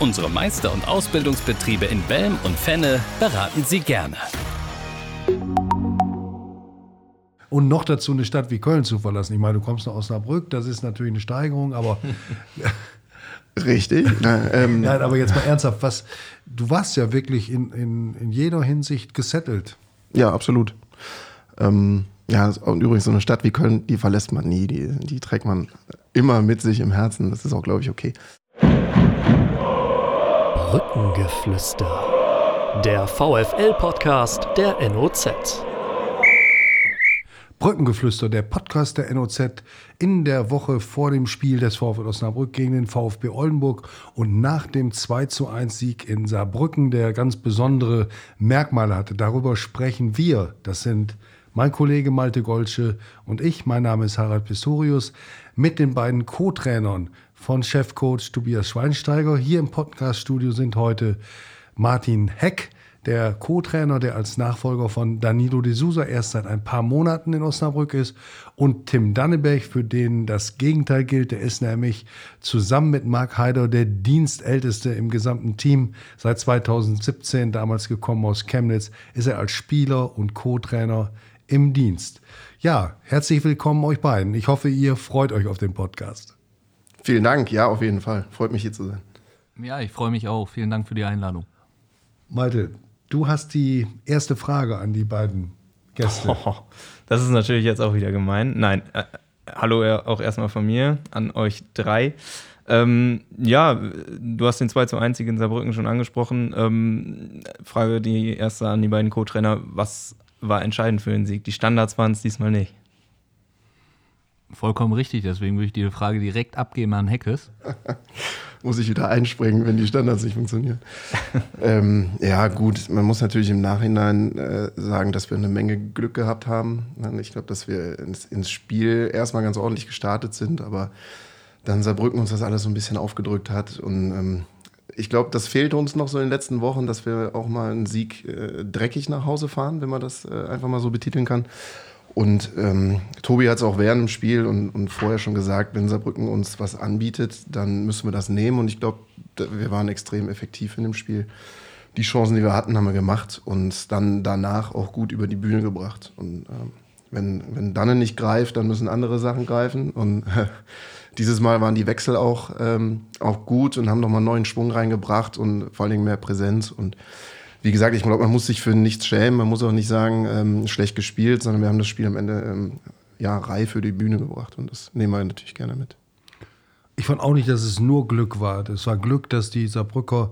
Unsere Meister- und Ausbildungsbetriebe in Belm und Fenne beraten Sie gerne. Und noch dazu eine Stadt wie Köln zu verlassen. Ich meine, du kommst nach Osnabrück, das ist natürlich eine Steigerung, aber Richtig. Na, ähm, Nein, aber jetzt mal ernsthaft, was, du warst ja wirklich in, in, in jeder Hinsicht gesettelt. ja, absolut. Ähm, ja, und übrigens so eine Stadt wie Köln, die verlässt man nie. Die, die trägt man immer mit sich im Herzen. Das ist auch, glaube ich, okay. Brückengeflüster. Der VFL-Podcast der NOZ. Brückengeflüster, der Podcast der NOZ in der Woche vor dem Spiel des VfL Osnabrück gegen den VfB Oldenburg und nach dem 2 zu 1 Sieg in Saarbrücken, der ganz besondere Merkmale hatte. Darüber sprechen wir. Das sind mein Kollege Malte Golsche und ich. Mein Name ist Harald Pistorius mit den beiden Co-Trainern von Chefcoach Tobias Schweinsteiger. Hier im Podcaststudio sind heute Martin Heck, der Co-Trainer, der als Nachfolger von Danilo de Sousa erst seit ein paar Monaten in Osnabrück ist, und Tim Dannebech, für den das Gegenteil gilt. Der ist nämlich zusammen mit Marc Heider der Dienstälteste im gesamten Team. Seit 2017, damals gekommen aus Chemnitz, ist er als Spieler und Co-Trainer im Dienst. Ja, herzlich willkommen euch beiden. Ich hoffe, ihr freut euch auf den Podcast. Vielen Dank. Ja, auf jeden Fall. Freut mich hier zu sein. Ja, ich freue mich auch. Vielen Dank für die Einladung. Malte, du hast die erste Frage an die beiden Gäste. Oh, das ist natürlich jetzt auch wieder gemein. Nein, äh, hallo ja auch erstmal von mir an euch drei. Ähm, ja, du hast den 2 zu 1 Sieg in Saarbrücken schon angesprochen. Ähm, Frage die erste an die beiden Co-Trainer. Was war entscheidend für den Sieg? Die Standards waren es diesmal nicht. Vollkommen richtig, deswegen würde ich die Frage direkt abgeben an Heckes. Muss ich wieder einspringen, wenn die Standards nicht funktionieren. ähm, ja, gut, man muss natürlich im Nachhinein äh, sagen, dass wir eine Menge Glück gehabt haben. Ich glaube, dass wir ins, ins Spiel erstmal ganz ordentlich gestartet sind, aber dann Saarbrücken uns das alles so ein bisschen aufgedrückt hat. Und ähm, ich glaube, das fehlte uns noch so in den letzten Wochen, dass wir auch mal einen Sieg äh, dreckig nach Hause fahren, wenn man das äh, einfach mal so betiteln kann. Und ähm, Tobi hat es auch während dem Spiel und, und vorher schon gesagt, wenn Saarbrücken uns was anbietet, dann müssen wir das nehmen. Und ich glaube, wir waren extrem effektiv in dem Spiel. Die Chancen, die wir hatten, haben wir gemacht und dann danach auch gut über die Bühne gebracht. Und ähm, wenn, wenn Danne nicht greift, dann müssen andere Sachen greifen. Und äh, dieses Mal waren die Wechsel auch, ähm, auch gut und haben nochmal neuen Schwung reingebracht und vor allen Dingen mehr Präsenz. Und wie gesagt, ich glaube, man muss sich für nichts schämen. Man muss auch nicht sagen, ähm, schlecht gespielt, sondern wir haben das Spiel am Ende ähm, ja, reif für die Bühne gebracht. Und das nehmen wir natürlich gerne mit. Ich fand auch nicht, dass es nur Glück war. Es war Glück, dass die Saarbrücker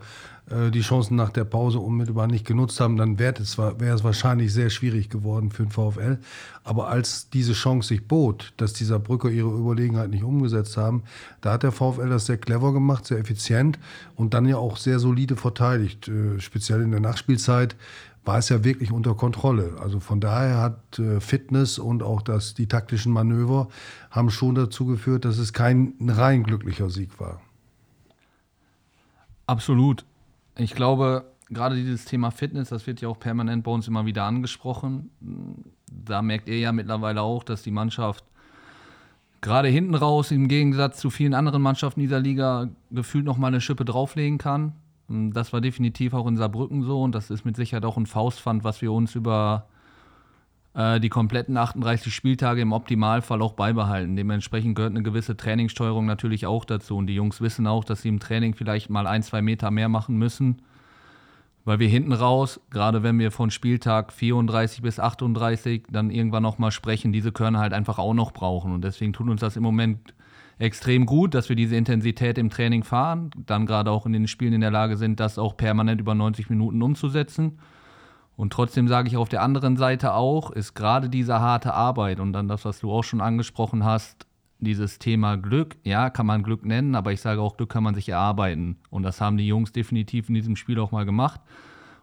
die Chancen nach der Pause unmittelbar nicht genutzt haben. Dann wäre es, wäre es wahrscheinlich sehr schwierig geworden für den VfL. Aber als diese Chance sich bot, dass die Saarbrücker ihre Überlegenheit nicht umgesetzt haben, da hat der VfL das sehr clever gemacht, sehr effizient und dann ja auch sehr solide verteidigt. Äh, speziell in der Nachspielzeit war es ja wirklich unter Kontrolle. Also von daher hat äh, Fitness und auch das, die taktischen Manöver haben schon dazu geführt, dass es kein rein glücklicher Sieg war. Absolut. Ich glaube, gerade dieses Thema Fitness, das wird ja auch permanent bei uns immer wieder angesprochen. Da merkt ihr ja mittlerweile auch, dass die Mannschaft gerade hinten raus im Gegensatz zu vielen anderen Mannschaften dieser Liga gefühlt noch mal eine Schippe drauflegen kann. Das war definitiv auch in Saarbrücken so und das ist mit Sicherheit auch ein Faustpfand, was wir uns über äh, die kompletten 38 Spieltage im Optimalfall auch beibehalten. Dementsprechend gehört eine gewisse Trainingssteuerung natürlich auch dazu. Und die Jungs wissen auch, dass sie im Training vielleicht mal ein, zwei Meter mehr machen müssen, weil wir hinten raus, gerade wenn wir von Spieltag 34 bis 38 dann irgendwann nochmal sprechen, diese Körner halt einfach auch noch brauchen. Und deswegen tut uns das im Moment extrem gut, dass wir diese Intensität im Training fahren, dann gerade auch in den Spielen in der Lage sind, das auch permanent über 90 Minuten umzusetzen. Und trotzdem sage ich auf der anderen Seite auch, ist gerade diese harte Arbeit und dann das, was du auch schon angesprochen hast, dieses Thema Glück, ja, kann man Glück nennen, aber ich sage auch, Glück kann man sich erarbeiten. Und das haben die Jungs definitiv in diesem Spiel auch mal gemacht.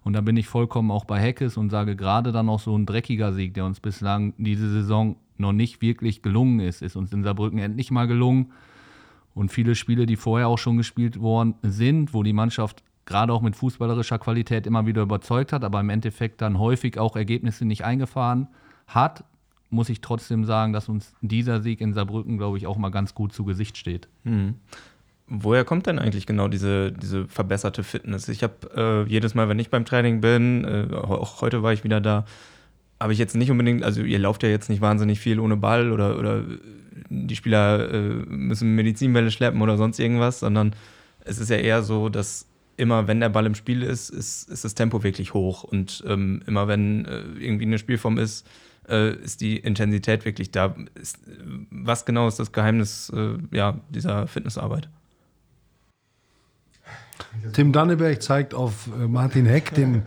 Und da bin ich vollkommen auch bei Heckes und sage gerade dann noch so ein dreckiger Sieg, der uns bislang diese Saison noch nicht wirklich gelungen ist, ist uns in Saarbrücken endlich mal gelungen. Und viele Spiele, die vorher auch schon gespielt worden sind, wo die Mannschaft gerade auch mit fußballerischer Qualität immer wieder überzeugt hat, aber im Endeffekt dann häufig auch Ergebnisse nicht eingefahren hat, muss ich trotzdem sagen, dass uns dieser Sieg in Saarbrücken, glaube ich, auch mal ganz gut zu Gesicht steht. Mhm. Woher kommt denn eigentlich genau diese, diese verbesserte Fitness? Ich habe äh, jedes Mal, wenn ich beim Training bin, äh, auch heute war ich wieder da, habe ich jetzt nicht unbedingt, also ihr lauft ja jetzt nicht wahnsinnig viel ohne Ball oder, oder die Spieler äh, müssen Medizinbälle schleppen oder sonst irgendwas, sondern es ist ja eher so, dass immer, wenn der Ball im Spiel ist, ist, ist das Tempo wirklich hoch. Und ähm, immer wenn äh, irgendwie eine Spielform ist, äh, ist die Intensität wirklich da. Ist, was genau ist das Geheimnis äh, ja, dieser Fitnessarbeit? Tim Danneberg zeigt auf äh, Martin Heck, den,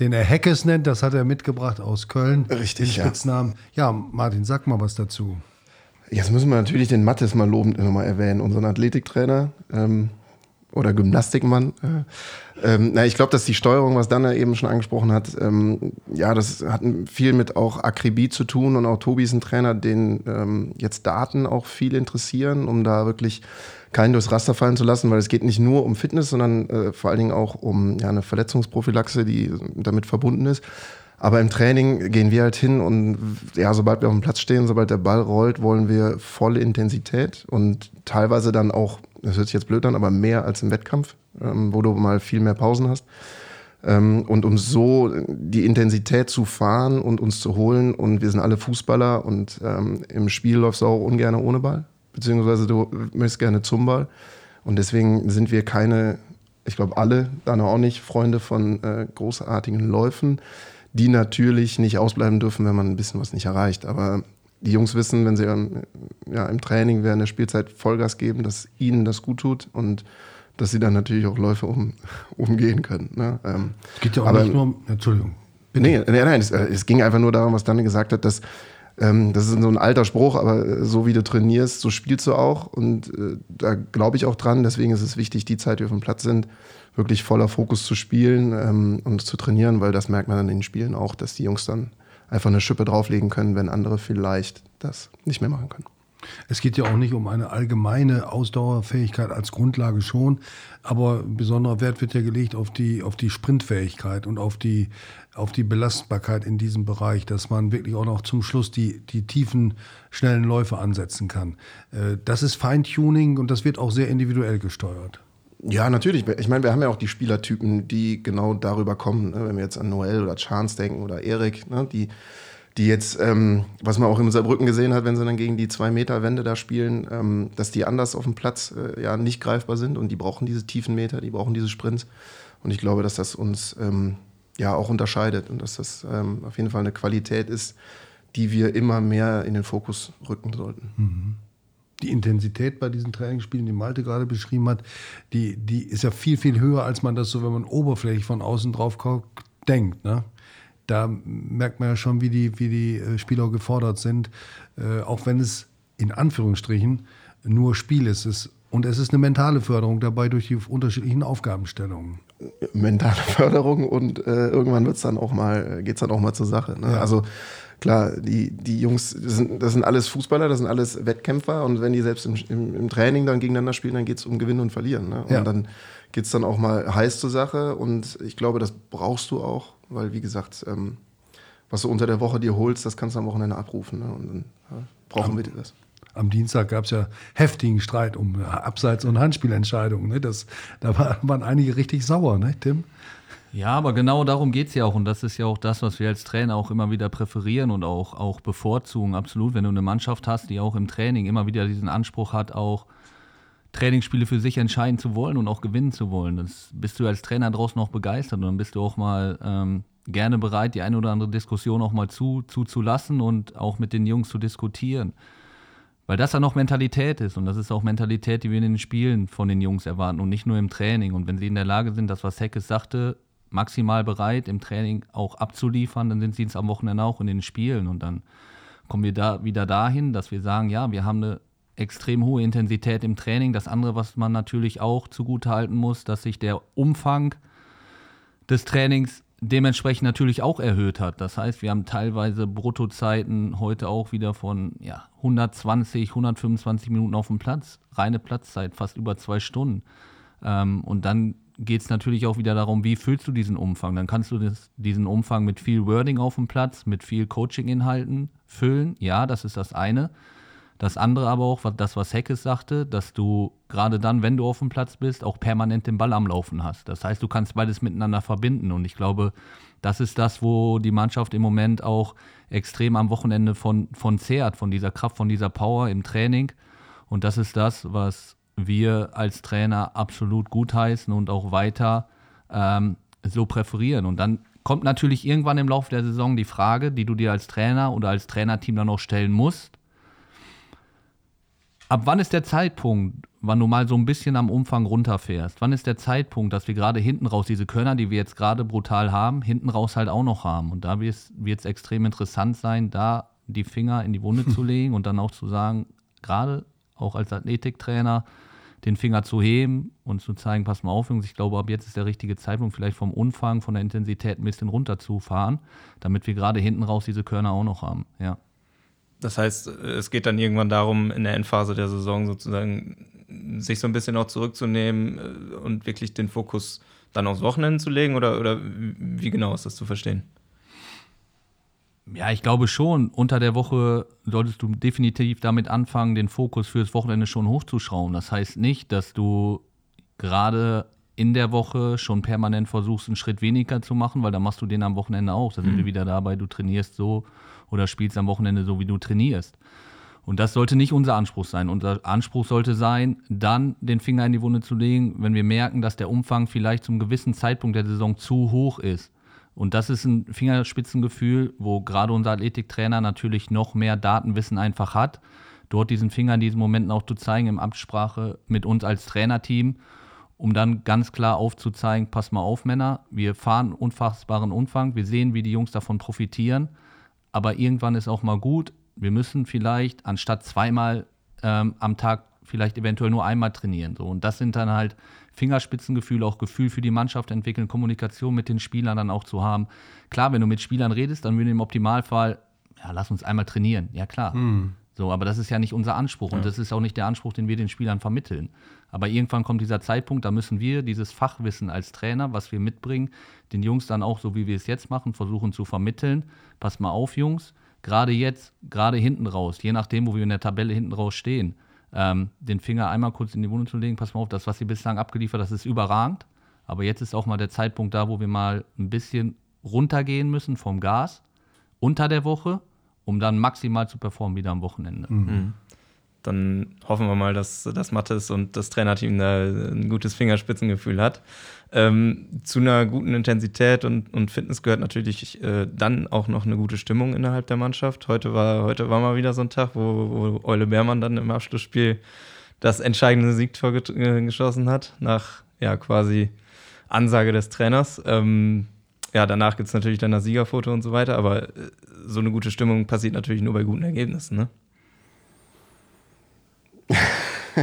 den er Heckes nennt. Das hat er mitgebracht aus Köln. Richtig, den Spitznamen. Ja. ja, Martin, sag mal was dazu. Jetzt müssen wir natürlich den Mattes mal lobend nochmal erwähnen, unseren Athletiktrainer. Ähm, oder Gymnastikmann. Äh, ähm, na, ich glaube, dass die Steuerung, was Danne eben schon angesprochen hat, ähm, ja, das hat viel mit auch Akribie zu tun und auch Tobi ist ein Trainer, den ähm, jetzt Daten auch viel interessieren, um da wirklich keinen durchs Raster fallen zu lassen, weil es geht nicht nur um Fitness, sondern äh, vor allen Dingen auch um ja, eine Verletzungsprophylaxe, die damit verbunden ist. Aber im Training gehen wir halt hin und ja, sobald wir auf dem Platz stehen, sobald der Ball rollt, wollen wir volle Intensität und teilweise dann auch das hört sich jetzt blöd an, aber mehr als im Wettkampf, ähm, wo du mal viel mehr Pausen hast. Ähm, und um so die Intensität zu fahren und uns zu holen, und wir sind alle Fußballer und ähm, im Spiel läufst du auch ungern ohne Ball, beziehungsweise du möchtest gerne zum Ball. Und deswegen sind wir keine, ich glaube alle, dann auch nicht, Freunde von äh, großartigen Läufen, die natürlich nicht ausbleiben dürfen, wenn man ein bisschen was nicht erreicht. Aber die Jungs wissen, wenn sie ja, im Training während der Spielzeit Vollgas geben, dass ihnen das gut tut und dass sie dann natürlich auch Läufe um, umgehen können. Ne? Ähm, es geht ja auch aber, nicht nur um, Entschuldigung. Bitte. Nee, nee, nein, es, äh, es, ging einfach nur darum, was Danne gesagt hat, dass ähm, das ist so ein alter Spruch, aber äh, so wie du trainierst, so spielst du auch. Und äh, da glaube ich auch dran. Deswegen ist es wichtig, die Zeit, die wir auf dem Platz sind, wirklich voller Fokus zu spielen ähm, und zu trainieren, weil das merkt man dann in den Spielen auch, dass die Jungs dann einfach eine Schippe drauflegen können, wenn andere vielleicht das nicht mehr machen können. Es geht ja auch nicht um eine allgemeine Ausdauerfähigkeit als Grundlage schon, aber besonderer Wert wird ja gelegt auf die, auf die Sprintfähigkeit und auf die, auf die Belastbarkeit in diesem Bereich, dass man wirklich auch noch zum Schluss die, die tiefen, schnellen Läufe ansetzen kann. Äh, das ist Feintuning und das wird auch sehr individuell gesteuert. Ja, natürlich. Ich meine, wir haben ja auch die Spielertypen, die genau darüber kommen. Ne? Wenn wir jetzt an Noel oder Chance denken oder Erik, ne? die, die jetzt, ähm, was man auch in Saarbrücken gesehen hat, wenn sie dann gegen die zwei Meter Wände da spielen, ähm, dass die anders auf dem Platz äh, ja nicht greifbar sind und die brauchen diese tiefen Meter, die brauchen diese Sprints. Und ich glaube, dass das uns ähm, ja auch unterscheidet und dass das ähm, auf jeden Fall eine Qualität ist, die wir immer mehr in den Fokus rücken sollten. Mhm die Intensität bei diesen Trainingsspielen, die Malte gerade beschrieben hat, die, die ist ja viel, viel höher, als man das so, wenn man oberflächlich von außen drauf guckt, denkt. Ne? Da merkt man ja schon, wie die, wie die äh, Spieler gefordert sind, äh, auch wenn es in Anführungsstrichen nur Spiel ist. Es, und es ist eine mentale Förderung dabei durch die unterschiedlichen Aufgabenstellungen. Mentale Förderung und äh, irgendwann wird's dann auch mal, geht's dann auch mal zur Sache. Ne? Ja. Also klar, die, die Jungs, das sind, das sind alles Fußballer, das sind alles Wettkämpfer und wenn die selbst im, im, im Training dann gegeneinander spielen, dann geht es um Gewinnen und Verlieren. Ne? Und ja. dann geht es dann auch mal heiß zur Sache und ich glaube, das brauchst du auch, weil wie gesagt, ähm, was du unter der Woche dir holst, das kannst du am Wochenende abrufen. Ne? Und dann ja, brauchen am, wir das. Am Dienstag gab es ja heftigen Streit um Abseits- und Handspielentscheidungen. Ne? Das, da war, waren einige richtig sauer, ne, Tim? Ja, aber genau darum geht es ja auch. Und das ist ja auch das, was wir als Trainer auch immer wieder präferieren und auch, auch bevorzugen. Absolut, wenn du eine Mannschaft hast, die auch im Training immer wieder diesen Anspruch hat, auch Trainingsspiele für sich entscheiden zu wollen und auch gewinnen zu wollen. Das bist du als Trainer draußen auch begeistert und dann bist du auch mal ähm, gerne bereit, die eine oder andere Diskussion auch mal zu, zuzulassen und auch mit den Jungs zu diskutieren. Weil das dann auch Mentalität ist und das ist auch Mentalität, die wir in den Spielen von den Jungs erwarten und nicht nur im Training. Und wenn sie in der Lage sind, das, was Heckes sagte, maximal bereit, im Training auch abzuliefern, dann sind sie es am Wochenende auch in den Spielen. Und dann kommen wir da wieder dahin, dass wir sagen, ja, wir haben eine extrem hohe Intensität im Training. Das andere, was man natürlich auch zugutehalten muss, dass sich der Umfang des Trainings dementsprechend natürlich auch erhöht hat. Das heißt, wir haben teilweise Bruttozeiten heute auch wieder von ja, 120, 125 Minuten auf dem Platz. Reine Platzzeit, fast über zwei Stunden. Ähm, und dann geht es natürlich auch wieder darum, wie füllst du diesen Umfang? Dann kannst du das, diesen Umfang mit viel Wording auf dem Platz, mit viel Coaching-Inhalten füllen. Ja, das ist das eine. Das andere aber auch, das, was Heckes sagte, dass du gerade dann, wenn du auf dem Platz bist, auch permanent den Ball am Laufen hast. Das heißt, du kannst beides miteinander verbinden. Und ich glaube, das ist das, wo die Mannschaft im Moment auch extrem am Wochenende von, von zehrt, von dieser Kraft, von dieser Power im Training. Und das ist das, was wir als Trainer absolut gutheißen und auch weiter ähm, so präferieren. Und dann kommt natürlich irgendwann im Laufe der Saison die Frage, die du dir als Trainer oder als Trainerteam dann auch stellen musst Ab wann ist der Zeitpunkt, wann du mal so ein bisschen am Umfang runterfährst? Wann ist der Zeitpunkt, dass wir gerade hinten raus diese Körner, die wir jetzt gerade brutal haben, hinten raus halt auch noch haben? Und da wird es extrem interessant sein, da die Finger in die Wunde zu legen und dann auch zu sagen, gerade auch als Athletiktrainer, den Finger zu heben und zu zeigen, pass mal auf, Jungs, ich glaube, ab jetzt ist der richtige Zeitpunkt, vielleicht vom Umfang, von der Intensität ein bisschen runterzufahren, damit wir gerade hinten raus diese Körner auch noch haben. Ja. Das heißt, es geht dann irgendwann darum, in der Endphase der Saison sozusagen sich so ein bisschen auch zurückzunehmen äh, und wirklich den Fokus dann aufs Wochenende zu legen? Oder, oder wie genau ist das zu verstehen? Ja, ich glaube schon. Unter der Woche solltest du definitiv damit anfangen, den Fokus fürs Wochenende schon hochzuschrauben. Das heißt nicht, dass du gerade in der Woche schon permanent versuchst, einen Schritt weniger zu machen, weil dann machst du den am Wochenende auch. Da sind mhm. wir wieder dabei, du trainierst so oder spielst am Wochenende so, wie du trainierst. Und das sollte nicht unser Anspruch sein. Unser Anspruch sollte sein, dann den Finger in die Wunde zu legen, wenn wir merken, dass der Umfang vielleicht zum gewissen Zeitpunkt der Saison zu hoch ist. Und das ist ein Fingerspitzengefühl, wo gerade unser Athletiktrainer natürlich noch mehr Datenwissen einfach hat, dort diesen Finger in diesen Momenten auch zu zeigen, im Absprache mit uns als Trainerteam, um dann ganz klar aufzuzeigen, pass mal auf, Männer, wir fahren unfassbaren Umfang, wir sehen, wie die Jungs davon profitieren aber irgendwann ist auch mal gut. Wir müssen vielleicht anstatt zweimal ähm, am Tag vielleicht eventuell nur einmal trainieren. So. Und das sind dann halt Fingerspitzengefühle, auch Gefühl für die Mannschaft entwickeln, Kommunikation mit den Spielern dann auch zu haben. Klar, wenn du mit Spielern redest, dann würden im Optimalfall, ja, lass uns einmal trainieren. Ja, klar. Mhm. So, aber das ist ja nicht unser Anspruch ja. und das ist auch nicht der Anspruch, den wir den Spielern vermitteln. Aber irgendwann kommt dieser Zeitpunkt, da müssen wir dieses Fachwissen als Trainer, was wir mitbringen, den Jungs dann auch, so wie wir es jetzt machen, versuchen zu vermitteln. Pass mal auf, Jungs, gerade jetzt, gerade hinten raus, je nachdem, wo wir in der Tabelle hinten raus stehen, ähm, den Finger einmal kurz in die Wunde zu legen, pass mal auf, das, was ihr bislang abgeliefert das ist überragend. Aber jetzt ist auch mal der Zeitpunkt da, wo wir mal ein bisschen runtergehen müssen vom Gas unter der Woche um dann maximal zu performen wieder am Wochenende. Mhm. Dann hoffen wir mal, dass, dass Mattes und das Trainerteam da ein gutes Fingerspitzengefühl hat. Ähm, zu einer guten Intensität und, und Fitness gehört natürlich äh, dann auch noch eine gute Stimmung innerhalb der Mannschaft. Heute war, heute war mal wieder so ein Tag, wo, wo Eule Beermann dann im Abschlussspiel das entscheidende Siegtor äh, geschossen hat, nach ja quasi Ansage des Trainers. Ähm, ja, danach gibt es natürlich dann das Siegerfoto und so weiter, aber äh, so eine gute Stimmung passiert natürlich nur bei guten Ergebnissen, ne?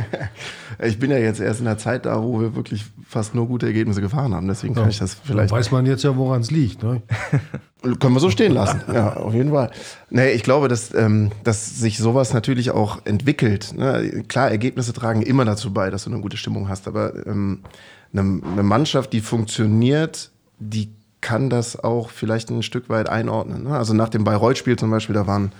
ich bin ja jetzt erst in der Zeit da, wo wir wirklich fast nur gute Ergebnisse gefahren haben. Deswegen kann ja. ich das vielleicht. Weiß man jetzt ja, woran es liegt. Ne? Können wir so stehen lassen. Ja, auf jeden Fall. Nee, ich glaube, dass, ähm, dass sich sowas natürlich auch entwickelt. Ne? Klar, Ergebnisse tragen immer dazu bei, dass du eine gute Stimmung hast. Aber ähm, eine, eine Mannschaft, die funktioniert, die kann das auch vielleicht ein Stück weit einordnen. Ne? Also nach dem Bayreuth-Spiel zum Beispiel, da waren,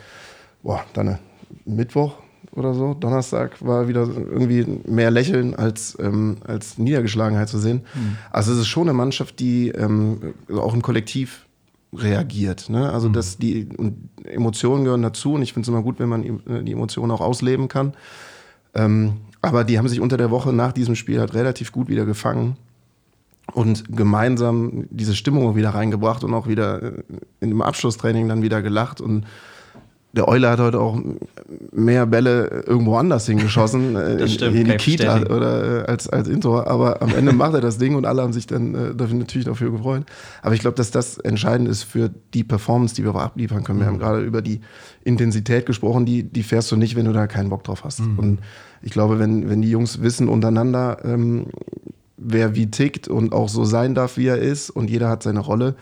boah, dann Mittwoch oder so, Donnerstag war wieder irgendwie mehr Lächeln als, ähm, als Niedergeschlagenheit zu sehen. Mhm. Also es ist schon eine Mannschaft, die ähm, auch ein Kollektiv reagiert. Ne? Also mhm. dass die Emotionen gehören dazu und ich finde es immer gut, wenn man die Emotionen auch ausleben kann. Ähm, aber die haben sich unter der Woche nach diesem Spiel halt relativ gut wieder gefangen und gemeinsam diese Stimmung wieder reingebracht und auch wieder äh, in dem Abschlusstraining dann wieder gelacht und der Euler hat heute auch mehr Bälle irgendwo anders hingeschossen, äh, das stimmt, in die Kita oder äh, als, als Intor, aber am Ende macht er das Ding und alle haben sich dann äh, dafür natürlich dafür gefreut. Aber ich glaube, dass das entscheidend ist für die Performance, die wir auch abliefern können. Wir mhm. haben gerade über die Intensität gesprochen, die, die fährst du nicht, wenn du da keinen Bock drauf hast. Mhm. Und ich glaube, wenn, wenn die Jungs wissen untereinander, ähm, wer wie tickt und auch so sein darf, wie er ist und jeder hat seine Rolle,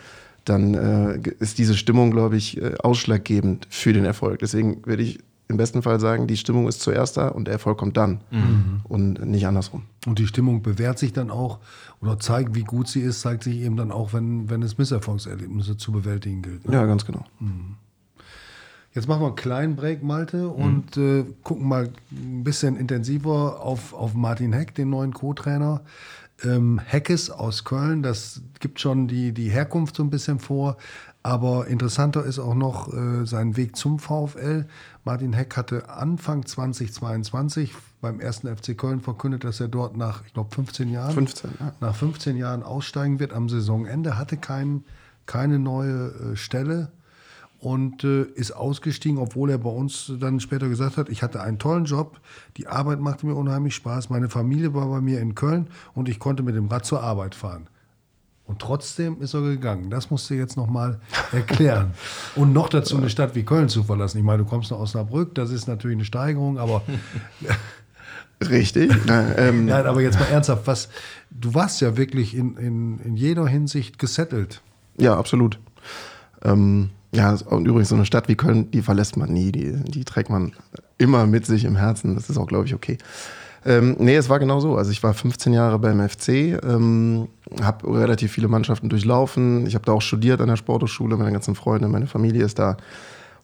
dann äh, ist diese Stimmung, glaube ich, äh, ausschlaggebend für den Erfolg. Deswegen würde ich im besten Fall sagen, die Stimmung ist zuerst da und der Erfolg kommt dann mhm. und nicht andersrum. Und die Stimmung bewährt sich dann auch oder zeigt, wie gut sie ist, zeigt sich eben dann auch, wenn, wenn es Misserfolgserlebnisse zu bewältigen gilt. Ne? Ja, ganz genau. Mhm. Jetzt machen wir einen kleinen Break, Malte, und mhm. äh, gucken mal ein bisschen intensiver auf, auf Martin Heck, den neuen Co-Trainer. Ähm, Heckes aus Köln, das gibt schon die, die Herkunft so ein bisschen vor. Aber interessanter ist auch noch äh, sein Weg zum VfL. Martin Heck hatte Anfang 2022 beim ersten FC Köln verkündet, dass er dort nach, ich glaube, 15 Jahren, 15, ja. nach 15 Jahren aussteigen wird am Saisonende, hatte kein, keine neue äh, Stelle und äh, ist ausgestiegen, obwohl er bei uns dann später gesagt hat, ich hatte einen tollen Job, die Arbeit machte mir unheimlich Spaß, meine Familie war bei mir in Köln und ich konnte mit dem Rad zur Arbeit fahren. Und trotzdem ist er gegangen. Das musst du jetzt nochmal erklären. Und noch dazu eine Stadt wie Köln zu verlassen. Ich meine, du kommst nach Osnabrück, das ist natürlich eine Steigerung, aber. Richtig. Nein, ähm, Nein, aber jetzt mal ernsthaft, was, du warst ja wirklich in, in, in jeder Hinsicht gesettelt. Ja, absolut. Ähm, ja, und übrigens so eine Stadt wie Köln, die verlässt man nie, die, die trägt man immer mit sich im Herzen. Das ist auch, glaube ich, okay. Ähm, nee, es war genau so. Also ich war 15 Jahre beim FC, ähm, habe relativ viele Mannschaften durchlaufen. Ich habe da auch studiert an der Sporthochschule, meine ganzen Freunde, meine Familie ist da.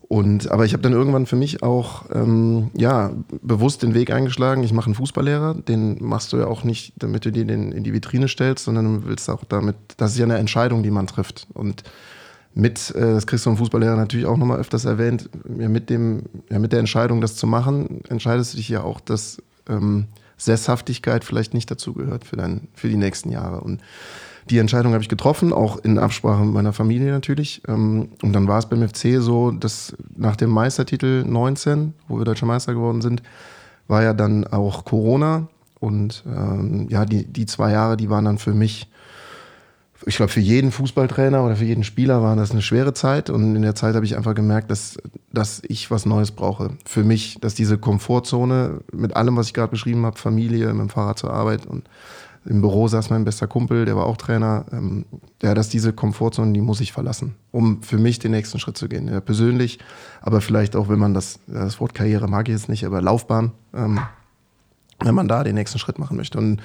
Und, aber ich habe dann irgendwann für mich auch ähm, ja, bewusst den Weg eingeschlagen. Ich mache einen Fußballlehrer, den machst du ja auch nicht, damit du den in die Vitrine stellst, sondern du willst auch damit, das ist ja eine Entscheidung, die man trifft. Und mit, äh, das kriegst du im Fußballlehrer natürlich auch nochmal öfters erwähnt, ja, mit, dem, ja, mit der Entscheidung, das zu machen, entscheidest du dich ja auch, dass ähm, Sesshaftigkeit vielleicht nicht dazugehört für, für die nächsten Jahre. Und die Entscheidung habe ich getroffen, auch in Absprache mit meiner Familie natürlich. Ähm, und dann war es beim FC so, dass nach dem Meistertitel 19, wo wir deutscher Meister geworden sind, war ja dann auch Corona. Und ähm, ja, die, die zwei Jahre, die waren dann für mich ich glaube, für jeden Fußballtrainer oder für jeden Spieler war das eine schwere Zeit. Und in der Zeit habe ich einfach gemerkt, dass, dass ich was Neues brauche. Für mich, dass diese Komfortzone mit allem, was ich gerade beschrieben habe, Familie, mit dem Fahrrad zur Arbeit und im Büro saß mein bester Kumpel, der war auch Trainer. Ähm, ja, dass diese Komfortzone, die muss ich verlassen, um für mich den nächsten Schritt zu gehen. Ja, persönlich, aber vielleicht auch, wenn man das, das Wort Karriere mag ich jetzt nicht, aber Laufbahn, ähm, wenn man da den nächsten Schritt machen möchte. Und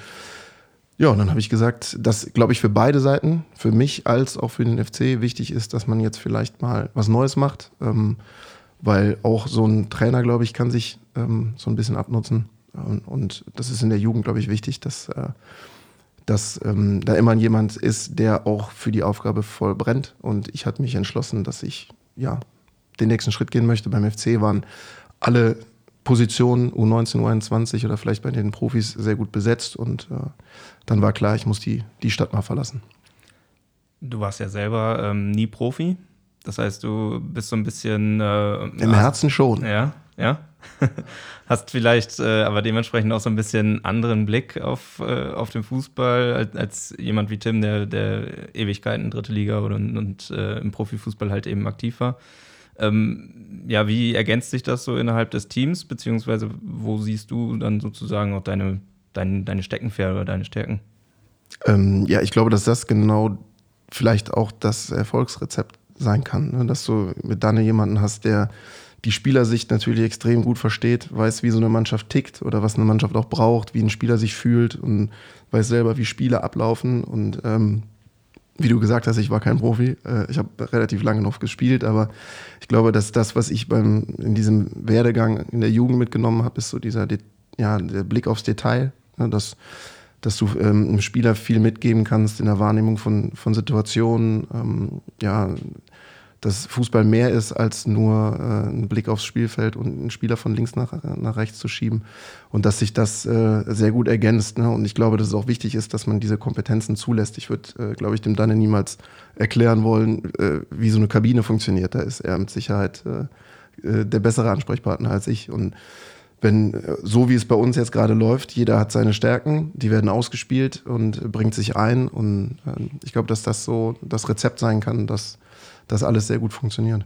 ja, und dann habe ich gesagt, dass, glaube ich, für beide Seiten, für mich als auch für den FC, wichtig ist, dass man jetzt vielleicht mal was Neues macht. Ähm, weil auch so ein Trainer, glaube ich, kann sich ähm, so ein bisschen abnutzen. Und, und, das ist in der Jugend, glaube ich, wichtig, dass, äh, dass ähm, da immer jemand ist, der auch für die Aufgabe voll brennt. Und ich hatte mich entschlossen, dass ich ja den nächsten Schritt gehen möchte. Beim FC waren alle Positionen U19, U21 oder vielleicht bei den Profis sehr gut besetzt und äh, dann war klar, ich muss die, die Stadt mal verlassen. Du warst ja selber ähm, nie Profi. Das heißt, du bist so ein bisschen. Äh, Im Herzen schon. Ja, ja. Hast vielleicht äh, aber dementsprechend auch so ein bisschen anderen Blick auf, äh, auf den Fußball als, als, jemand wie Tim, der, der Ewigkeiten dritte Liga oder, und, und äh, im Profifußball halt eben aktiv war. Ähm, ja, wie ergänzt sich das so innerhalb des Teams, beziehungsweise wo siehst du dann sozusagen auch deine dein, deine Steckenpferde oder deine Stärken? Ähm, ja, ich glaube, dass das genau vielleicht auch das Erfolgsrezept sein kann. Ne? Dass du mit Danne jemanden hast, der die Spielersicht natürlich extrem gut versteht, weiß, wie so eine Mannschaft tickt oder was eine Mannschaft auch braucht, wie ein Spieler sich fühlt und weiß selber, wie Spiele ablaufen. Und ähm, wie du gesagt hast, ich war kein Profi. Äh, ich habe relativ lange noch gespielt, aber ich glaube, dass das, was ich beim, in diesem Werdegang in der Jugend mitgenommen habe, ist so dieser ja, der Blick aufs Detail, Ne, dass, dass du ähm, einem Spieler viel mitgeben kannst in der Wahrnehmung von, von Situationen. Ähm, ja, dass Fußball mehr ist als nur äh, ein Blick aufs Spielfeld und einen Spieler von links nach, nach rechts zu schieben. Und dass sich das äh, sehr gut ergänzt. Ne? Und ich glaube, dass es auch wichtig ist, dass man diese Kompetenzen zulässt. Ich würde, äh, glaube ich, dem Danne niemals erklären wollen, äh, wie so eine Kabine funktioniert. Da ist er mit Sicherheit äh, äh, der bessere Ansprechpartner als ich. Und wenn, so wie es bei uns jetzt gerade läuft, jeder hat seine Stärken, die werden ausgespielt und bringt sich ein. Und ähm, ich glaube, dass das so das Rezept sein kann, dass das alles sehr gut funktioniert.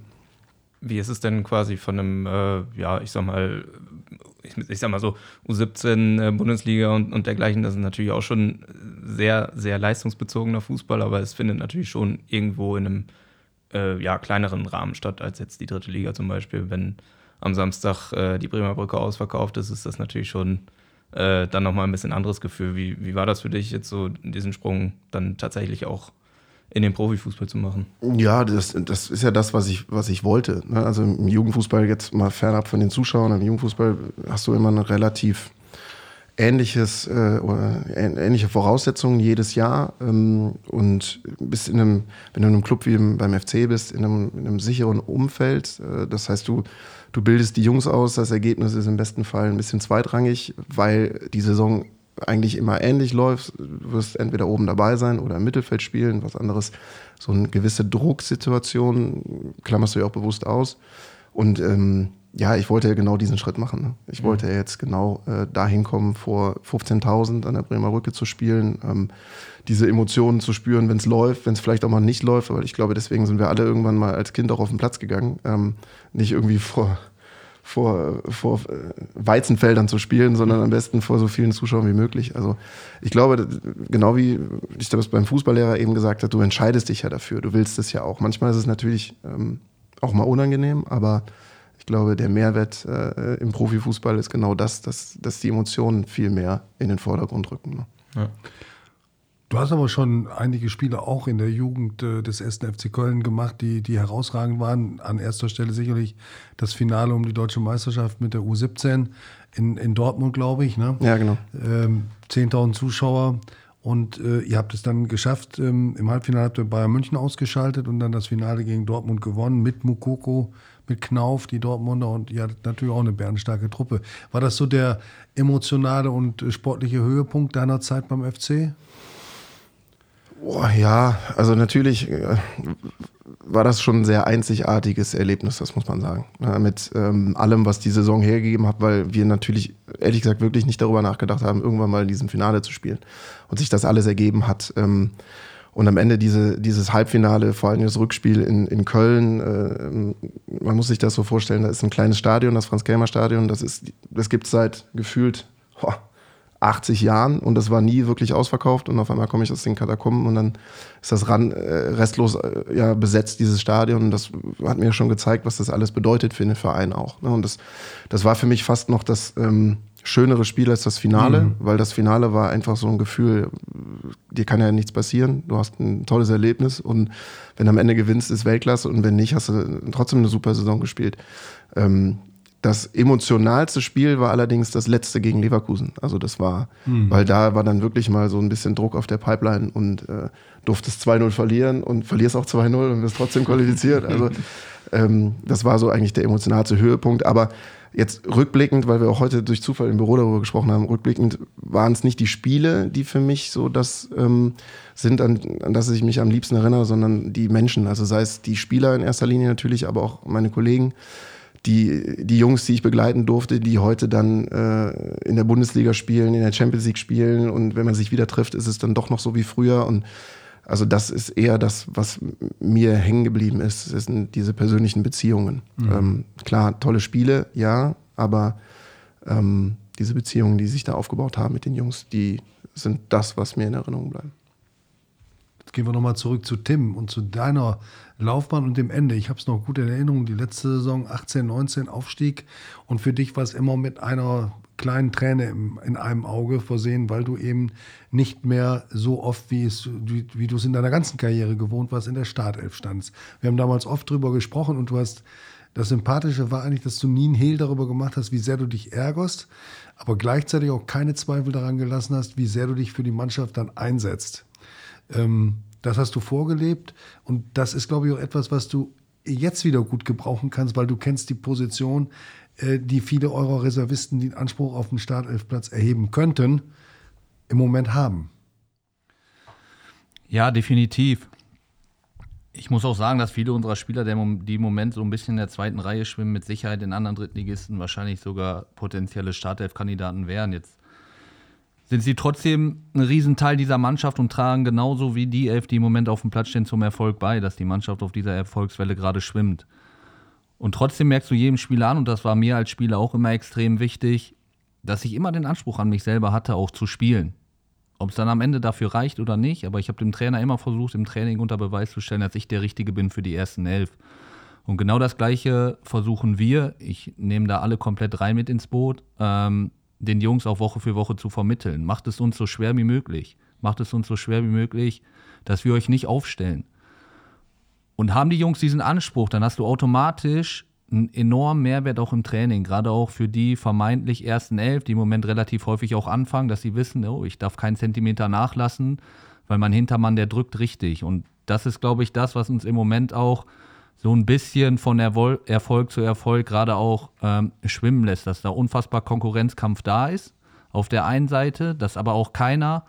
Wie ist es denn quasi von einem, äh, ja, ich sag mal, ich, ich sag mal so, U17, äh, Bundesliga und, und dergleichen, das ist natürlich auch schon sehr, sehr leistungsbezogener Fußball, aber es findet natürlich schon irgendwo in einem äh, ja, kleineren Rahmen statt als jetzt die dritte Liga zum Beispiel. Wenn am Samstag äh, die Bremer Brücke ausverkauft ist, ist das natürlich schon äh, dann nochmal ein bisschen anderes Gefühl. Wie, wie war das für dich jetzt so, diesen Sprung dann tatsächlich auch in den Profifußball zu machen? Ja, das, das ist ja das, was ich, was ich wollte. Ne? Also im Jugendfußball jetzt mal fernab von den Zuschauern, im Jugendfußball hast du immer eine relativ ähnliches äh, ähnliche Voraussetzungen jedes Jahr ähm, und bist in einem, wenn du in einem Club wie im, beim FC bist, in einem, in einem sicheren Umfeld. Äh, das heißt, du, du bildest die Jungs aus, das Ergebnis ist im besten Fall ein bisschen zweitrangig, weil die Saison eigentlich immer ähnlich läuft. Du wirst entweder oben dabei sein oder im Mittelfeld spielen, was anderes. So eine gewisse Drucksituation klammerst du ja auch bewusst aus. Und ähm, ja, ich wollte ja genau diesen Schritt machen. Ne? Ich mhm. wollte ja jetzt genau äh, dahin kommen, vor 15.000 an der Bremer Rücke zu spielen, ähm, diese Emotionen zu spüren, wenn es läuft, wenn es vielleicht auch mal nicht läuft, weil ich glaube, deswegen sind wir alle irgendwann mal als Kind auch auf den Platz gegangen. Ähm, nicht irgendwie vor, vor, vor äh, Weizenfeldern zu spielen, sondern am besten vor so vielen Zuschauern wie möglich. Also ich glaube, genau wie ich das beim Fußballlehrer eben gesagt habe, du entscheidest dich ja dafür, du willst es ja auch. Manchmal ist es natürlich ähm, auch mal unangenehm, aber ich glaube, der Mehrwert äh, im Profifußball ist genau das, dass, dass die Emotionen viel mehr in den Vordergrund rücken. Ne? Ja. Du hast aber schon einige Spiele auch in der Jugend äh, des 1. FC Köln gemacht, die, die herausragend waren. An erster Stelle sicherlich das Finale um die deutsche Meisterschaft mit der U17 in, in Dortmund, glaube ich. Ne? Ja, genau. Ähm, 10.000 Zuschauer. Und äh, ihr habt es dann geschafft. Ähm, Im Halbfinale habt ihr Bayern München ausgeschaltet und dann das Finale gegen Dortmund gewonnen mit Mukoko mit Knauf, die Dortmunder und ja, natürlich auch eine bärenstarke Truppe. War das so der emotionale und sportliche Höhepunkt deiner Zeit beim FC? Boah, ja, also natürlich äh, war das schon ein sehr einzigartiges Erlebnis, das muss man sagen. Ja, mit ähm, allem, was die Saison hergegeben hat, weil wir natürlich, ehrlich gesagt, wirklich nicht darüber nachgedacht haben, irgendwann mal in diesem Finale zu spielen. Und sich das alles ergeben hat. Ähm, und am Ende diese, dieses Halbfinale, vor allem das Rückspiel in, in Köln, äh, man muss sich das so vorstellen, da ist ein kleines Stadion, das Franz-Kelmer-Stadion, das, das gibt es seit gefühlt oh, 80 Jahren und das war nie wirklich ausverkauft und auf einmal komme ich aus den Katakomben und dann ist das ran, äh, restlos äh, ja, besetzt, dieses Stadion und das hat mir schon gezeigt, was das alles bedeutet für den Verein auch. Ne? Und das, das war für mich fast noch das... Ähm, schönere Spiel als das Finale, mhm. weil das Finale war einfach so ein Gefühl, dir kann ja nichts passieren, du hast ein tolles Erlebnis und wenn du am Ende gewinnst, ist Weltklasse und wenn nicht, hast du trotzdem eine super Saison gespielt. Ähm, das emotionalste Spiel war allerdings das letzte gegen Leverkusen. Also das war, mhm. weil da war dann wirklich mal so ein bisschen Druck auf der Pipeline und äh, durftest 2-0 verlieren und verlierst auch 2-0 und wirst trotzdem qualifiziert. Also ähm, das war so eigentlich der emotionalste Höhepunkt. Aber Jetzt rückblickend, weil wir auch heute durch Zufall im Büro darüber gesprochen haben, rückblickend waren es nicht die Spiele, die für mich so das ähm, sind, an, an das ich mich am liebsten erinnere, sondern die Menschen. Also sei es die Spieler in erster Linie natürlich, aber auch meine Kollegen, die, die Jungs, die ich begleiten durfte, die heute dann äh, in der Bundesliga spielen, in der Champions League spielen und wenn man sich wieder trifft, ist es dann doch noch so wie früher und also das ist eher das, was mir hängen geblieben ist, das sind diese persönlichen Beziehungen. Mhm. Ähm, klar, tolle Spiele, ja, aber ähm, diese Beziehungen, die sich da aufgebaut haben mit den Jungs, die sind das, was mir in Erinnerung bleibt. Gehen wir nochmal zurück zu Tim und zu deiner Laufbahn und dem Ende. Ich habe es noch gut in Erinnerung, die letzte Saison 18, 19 Aufstieg und für dich war es immer mit einer kleinen Träne im, in einem Auge versehen, weil du eben nicht mehr so oft, wie, es, wie, wie du es in deiner ganzen Karriere gewohnt warst, in der Startelf standst. Wir haben damals oft drüber gesprochen und du hast, das Sympathische war eigentlich, dass du nie einen Hehl darüber gemacht hast, wie sehr du dich ärgerst, aber gleichzeitig auch keine Zweifel daran gelassen hast, wie sehr du dich für die Mannschaft dann einsetzt. Ähm, das hast du vorgelebt und das ist, glaube ich, auch etwas, was du jetzt wieder gut gebrauchen kannst, weil du kennst die Position, äh, die viele eurer Reservisten, die einen Anspruch auf den Startelfplatz erheben könnten, im Moment haben. Ja, definitiv. Ich muss auch sagen, dass viele unserer Spieler, die im Moment so ein bisschen in der zweiten Reihe schwimmen, mit Sicherheit in anderen Drittligisten wahrscheinlich sogar potenzielle Startelf-Kandidaten wären. Jetzt sind sie trotzdem ein Riesenteil dieser Mannschaft und tragen genauso wie die Elf, die im Moment auf dem Platz stehen, zum Erfolg bei, dass die Mannschaft auf dieser Erfolgswelle gerade schwimmt. Und trotzdem merkst du jedem Spieler an, und das war mir als Spieler auch immer extrem wichtig, dass ich immer den Anspruch an mich selber hatte, auch zu spielen. Ob es dann am Ende dafür reicht oder nicht, aber ich habe dem Trainer immer versucht, im Training unter Beweis zu stellen, dass ich der Richtige bin für die ersten elf. Und genau das Gleiche versuchen wir, ich nehme da alle komplett rein mit ins Boot, ähm, den Jungs auch Woche für Woche zu vermitteln. Macht es uns so schwer wie möglich. Macht es uns so schwer wie möglich, dass wir euch nicht aufstellen. Und haben die Jungs diesen Anspruch, dann hast du automatisch einen enormen Mehrwert auch im Training, gerade auch für die vermeintlich ersten elf, die im Moment relativ häufig auch anfangen, dass sie wissen, oh, ich darf keinen Zentimeter nachlassen, weil mein Hintermann, der drückt richtig. Und das ist, glaube ich, das, was uns im Moment auch so ein bisschen von Erwol Erfolg zu Erfolg gerade auch ähm, schwimmen lässt, dass da unfassbar Konkurrenzkampf da ist auf der einen Seite, dass aber auch keiner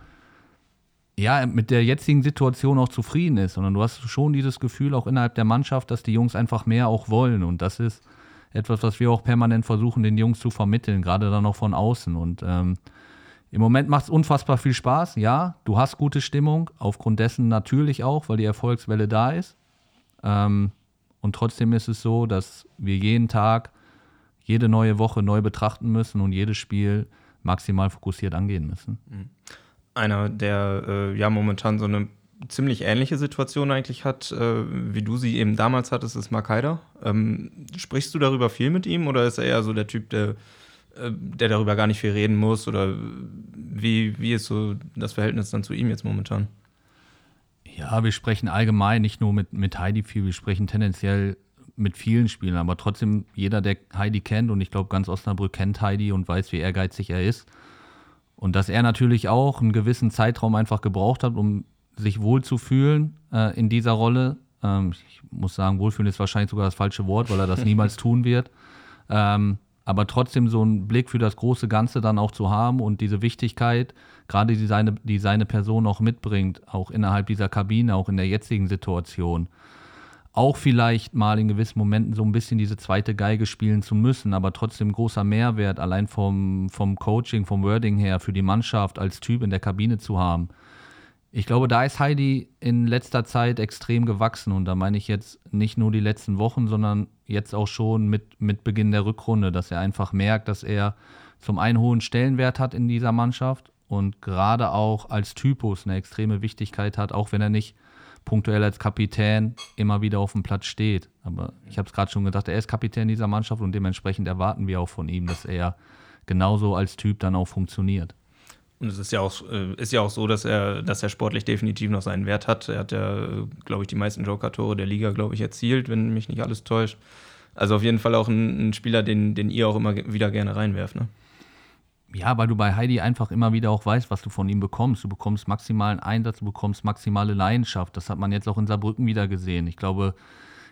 ja, mit der jetzigen Situation auch zufrieden ist, sondern du hast schon dieses Gefühl auch innerhalb der Mannschaft, dass die Jungs einfach mehr auch wollen. Und das ist etwas, was wir auch permanent versuchen, den Jungs zu vermitteln, gerade dann auch von außen. Und ähm, im Moment macht es unfassbar viel Spaß. Ja, du hast gute Stimmung, aufgrund dessen natürlich auch, weil die Erfolgswelle da ist. Ähm, und trotzdem ist es so, dass wir jeden Tag, jede neue Woche neu betrachten müssen und jedes Spiel maximal fokussiert angehen müssen. Mhm einer, der äh, ja momentan so eine ziemlich ähnliche Situation eigentlich hat, äh, wie du sie eben damals hattest, ist Mark Haider. Ähm, sprichst du darüber viel mit ihm oder ist er eher so der Typ, der, äh, der darüber gar nicht viel reden muss? Oder wie, wie ist so das Verhältnis dann zu ihm jetzt momentan? Ja, wir sprechen allgemein nicht nur mit, mit Heidi viel, wir sprechen tendenziell mit vielen Spielern, aber trotzdem jeder, der Heidi kennt und ich glaube, ganz Osnabrück kennt Heidi und weiß, wie ehrgeizig er ist und dass er natürlich auch einen gewissen Zeitraum einfach gebraucht hat, um sich wohlzufühlen äh, in dieser Rolle. Ähm, ich muss sagen, wohlfühlen ist wahrscheinlich sogar das falsche Wort, weil er das niemals tun wird. Ähm, aber trotzdem so einen Blick für das große Ganze dann auch zu haben und diese Wichtigkeit, gerade die seine, die seine Person auch mitbringt, auch innerhalb dieser Kabine, auch in der jetzigen Situation auch vielleicht mal in gewissen Momenten so ein bisschen diese zweite Geige spielen zu müssen, aber trotzdem großer Mehrwert allein vom, vom Coaching, vom Wording her für die Mannschaft als Typ in der Kabine zu haben. Ich glaube, da ist Heidi in letzter Zeit extrem gewachsen und da meine ich jetzt nicht nur die letzten Wochen, sondern jetzt auch schon mit, mit Beginn der Rückrunde, dass er einfach merkt, dass er zum einen hohen Stellenwert hat in dieser Mannschaft und gerade auch als Typus eine extreme Wichtigkeit hat, auch wenn er nicht punktuell als Kapitän immer wieder auf dem Platz steht. Aber ich habe es gerade schon gesagt, er ist Kapitän dieser Mannschaft und dementsprechend erwarten wir auch von ihm, dass er genauso als Typ dann auch funktioniert. Und es ist ja auch, äh, ist ja auch so, dass er, dass er sportlich definitiv noch seinen Wert hat. Er hat ja, glaube ich, die meisten Joker-Tore der Liga, glaube ich, erzielt, wenn mich nicht alles täuscht. Also auf jeden Fall auch ein, ein Spieler, den, den ihr auch immer wieder gerne reinwerft. Ne? Ja, weil du bei Heidi einfach immer wieder auch weißt, was du von ihm bekommst. Du bekommst maximalen Einsatz, du bekommst maximale Leidenschaft. Das hat man jetzt auch in Saarbrücken wieder gesehen. Ich glaube,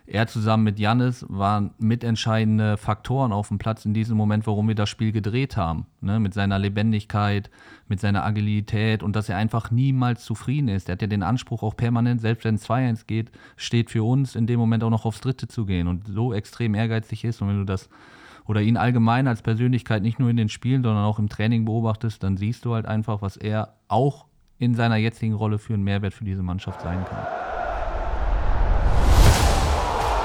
er zusammen mit Jannis waren mitentscheidende Faktoren auf dem Platz in diesem Moment, warum wir das Spiel gedreht haben. Ne? Mit seiner Lebendigkeit, mit seiner Agilität und dass er einfach niemals zufrieden ist. Er hat ja den Anspruch auch permanent, selbst wenn es 2-1 geht, steht für uns in dem Moment auch noch aufs Dritte zu gehen und so extrem ehrgeizig ist. Und wenn du das oder ihn allgemein als Persönlichkeit nicht nur in den Spielen, sondern auch im Training beobachtest, dann siehst du halt einfach, was er auch in seiner jetzigen Rolle für einen Mehrwert für diese Mannschaft sein kann.